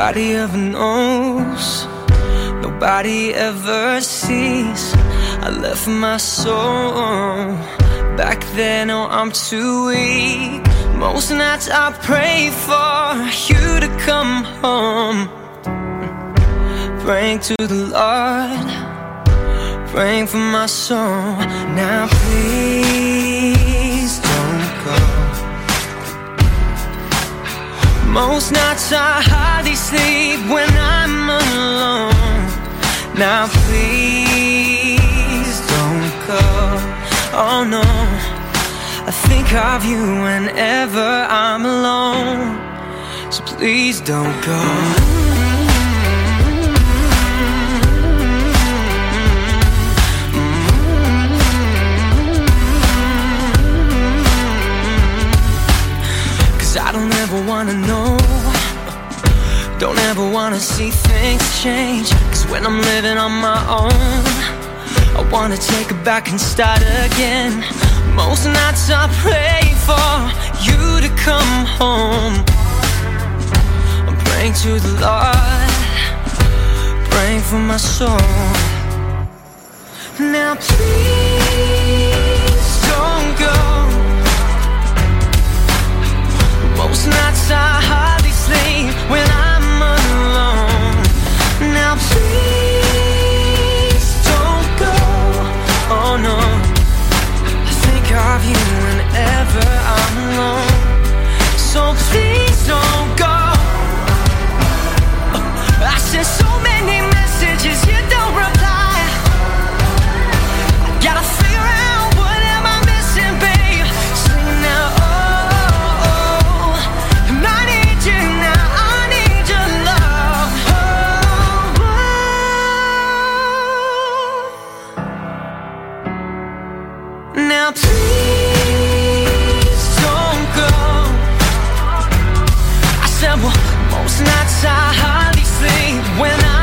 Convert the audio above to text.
Nobody ever knows, nobody ever sees. I left my soul back then. Oh, I'm too weak. Most nights I pray for you to come home. Praying to the Lord, praying for my soul. Now, please Most nights I hardly sleep when I'm alone. Now, please don't go. Oh no. I think of you whenever I'm alone. So please don't go. Ever wanna know. Don't ever wanna see things change. Cause when I'm living on my own, I wanna take it back and start again. Most nights I pray for you to come home. I'm praying to the Lord, praying for my soul. Now please Now please don't go. I said, well, most nights I hardly sleep when I.